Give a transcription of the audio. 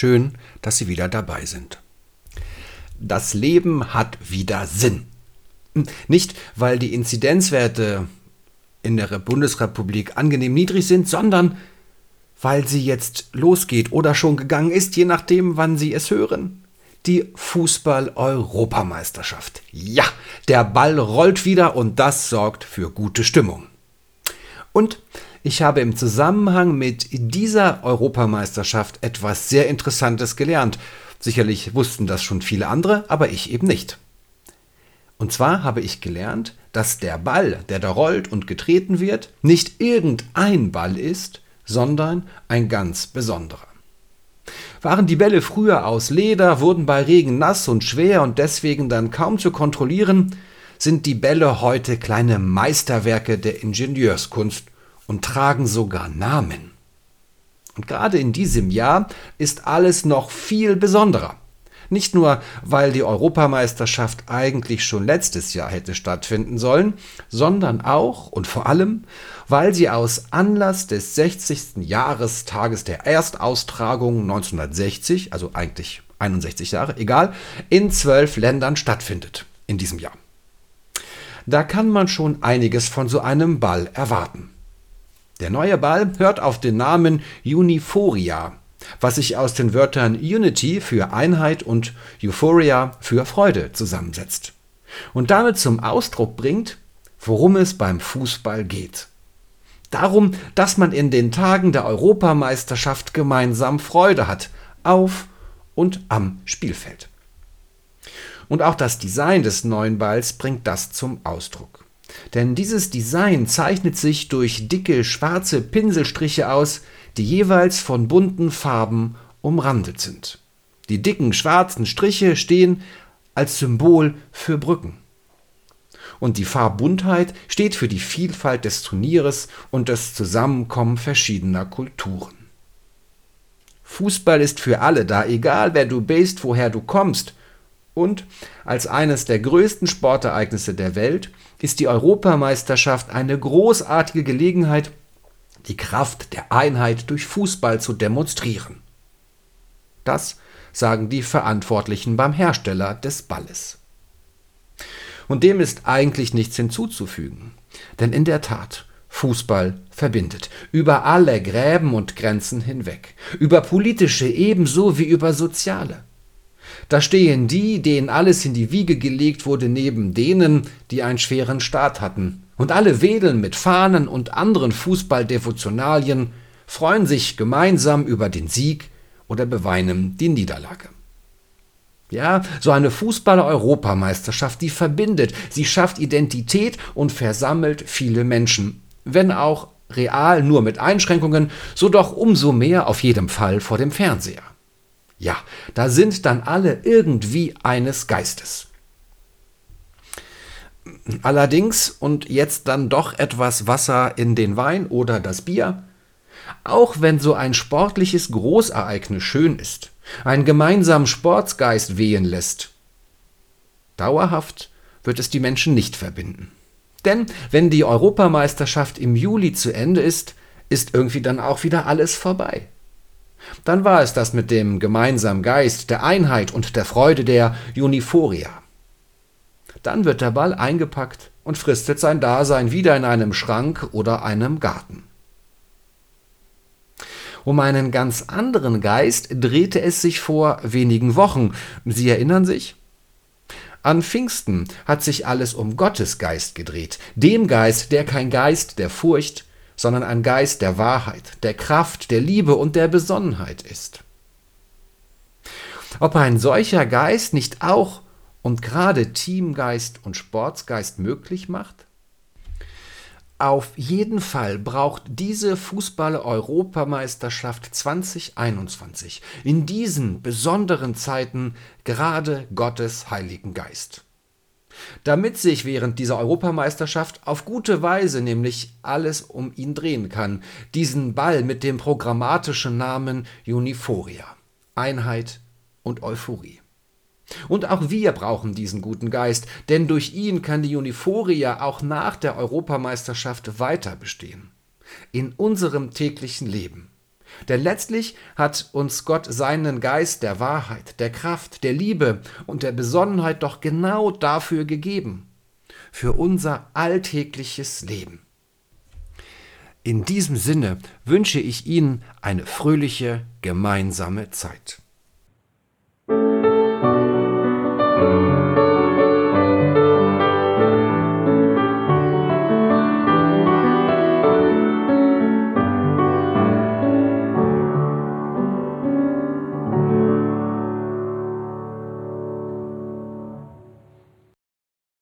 Schön, dass Sie wieder dabei sind. Das Leben hat wieder Sinn. Nicht, weil die Inzidenzwerte in der Bundesrepublik angenehm niedrig sind, sondern weil sie jetzt losgeht oder schon gegangen ist, je nachdem, wann Sie es hören. Die Fußball-Europameisterschaft. Ja, der Ball rollt wieder und das sorgt für gute Stimmung. Und ich habe im Zusammenhang mit dieser Europameisterschaft etwas sehr Interessantes gelernt. Sicherlich wussten das schon viele andere, aber ich eben nicht. Und zwar habe ich gelernt, dass der Ball, der da rollt und getreten wird, nicht irgendein Ball ist, sondern ein ganz besonderer. Waren die Bälle früher aus Leder, wurden bei Regen nass und schwer und deswegen dann kaum zu kontrollieren, sind die Bälle heute kleine Meisterwerke der Ingenieurskunst und tragen sogar Namen. Und gerade in diesem Jahr ist alles noch viel besonderer. Nicht nur, weil die Europameisterschaft eigentlich schon letztes Jahr hätte stattfinden sollen, sondern auch und vor allem, weil sie aus Anlass des 60. Jahrestages der Erstaustragung 1960, also eigentlich 61 Jahre, egal, in zwölf Ländern stattfindet in diesem Jahr. Da kann man schon einiges von so einem Ball erwarten. Der neue Ball hört auf den Namen Uniforia was sich aus den Wörtern Unity für Einheit und Euphoria für Freude zusammensetzt. Und damit zum Ausdruck bringt, worum es beim Fußball geht. Darum, dass man in den Tagen der Europameisterschaft gemeinsam Freude hat, auf und am Spielfeld. Und auch das Design des neuen Balls bringt das zum Ausdruck. Denn dieses Design zeichnet sich durch dicke schwarze Pinselstriche aus, die jeweils von bunten Farben umrandet sind. Die dicken schwarzen Striche stehen als Symbol für Brücken. Und die Farbbuntheit steht für die Vielfalt des Turnieres und das Zusammenkommen verschiedener Kulturen. Fußball ist für alle da, egal wer du bist, woher du kommst. Und als eines der größten Sportereignisse der Welt ist die Europameisterschaft eine großartige Gelegenheit, die Kraft der Einheit durch Fußball zu demonstrieren. Das sagen die Verantwortlichen beim Hersteller des Balles. Und dem ist eigentlich nichts hinzuzufügen, denn in der Tat, Fußball verbindet, über alle Gräben und Grenzen hinweg, über politische ebenso wie über soziale. Da stehen die, denen alles in die Wiege gelegt wurde, neben denen, die einen schweren Staat hatten, und alle wedeln mit Fahnen und anderen Fußballdevotionalien, freuen sich gemeinsam über den Sieg oder beweinen die Niederlage. Ja, so eine Fußball-Europameisterschaft, die verbindet, sie schafft Identität und versammelt viele Menschen. Wenn auch real nur mit Einschränkungen, so doch umso mehr auf jedem Fall vor dem Fernseher. Ja, da sind dann alle irgendwie eines Geistes. Allerdings, und jetzt dann doch etwas Wasser in den Wein oder das Bier, auch wenn so ein sportliches Großereignis schön ist, einen gemeinsamen Sportsgeist wehen lässt, dauerhaft wird es die Menschen nicht verbinden. Denn wenn die Europameisterschaft im Juli zu Ende ist, ist irgendwie dann auch wieder alles vorbei. Dann war es das mit dem gemeinsamen Geist, der Einheit und der Freude der Uniforia. Dann wird der Ball eingepackt und fristet sein Dasein wieder in einem Schrank oder einem Garten. Um einen ganz anderen Geist drehte es sich vor wenigen Wochen. Sie erinnern sich? An Pfingsten hat sich alles um Gottes Geist gedreht, dem Geist, der kein Geist der Furcht, sondern ein Geist der Wahrheit, der Kraft, der Liebe und der Besonnenheit ist. Ob ein solcher Geist nicht auch und gerade Teamgeist und Sportsgeist möglich macht? Auf jeden Fall braucht diese Fußball-Europameisterschaft 2021 in diesen besonderen Zeiten gerade Gottes Heiligen Geist. Damit sich während dieser Europameisterschaft auf gute Weise nämlich alles um ihn drehen kann, diesen Ball mit dem programmatischen Namen Uniforia, Einheit und Euphorie. Und auch wir brauchen diesen guten Geist, denn durch ihn kann die Uniforia auch nach der Europameisterschaft weiter bestehen. In unserem täglichen Leben. Denn letztlich hat uns Gott seinen Geist der Wahrheit, der Kraft, der Liebe und der Besonnenheit doch genau dafür gegeben, für unser alltägliches Leben. In diesem Sinne wünsche ich Ihnen eine fröhliche gemeinsame Zeit.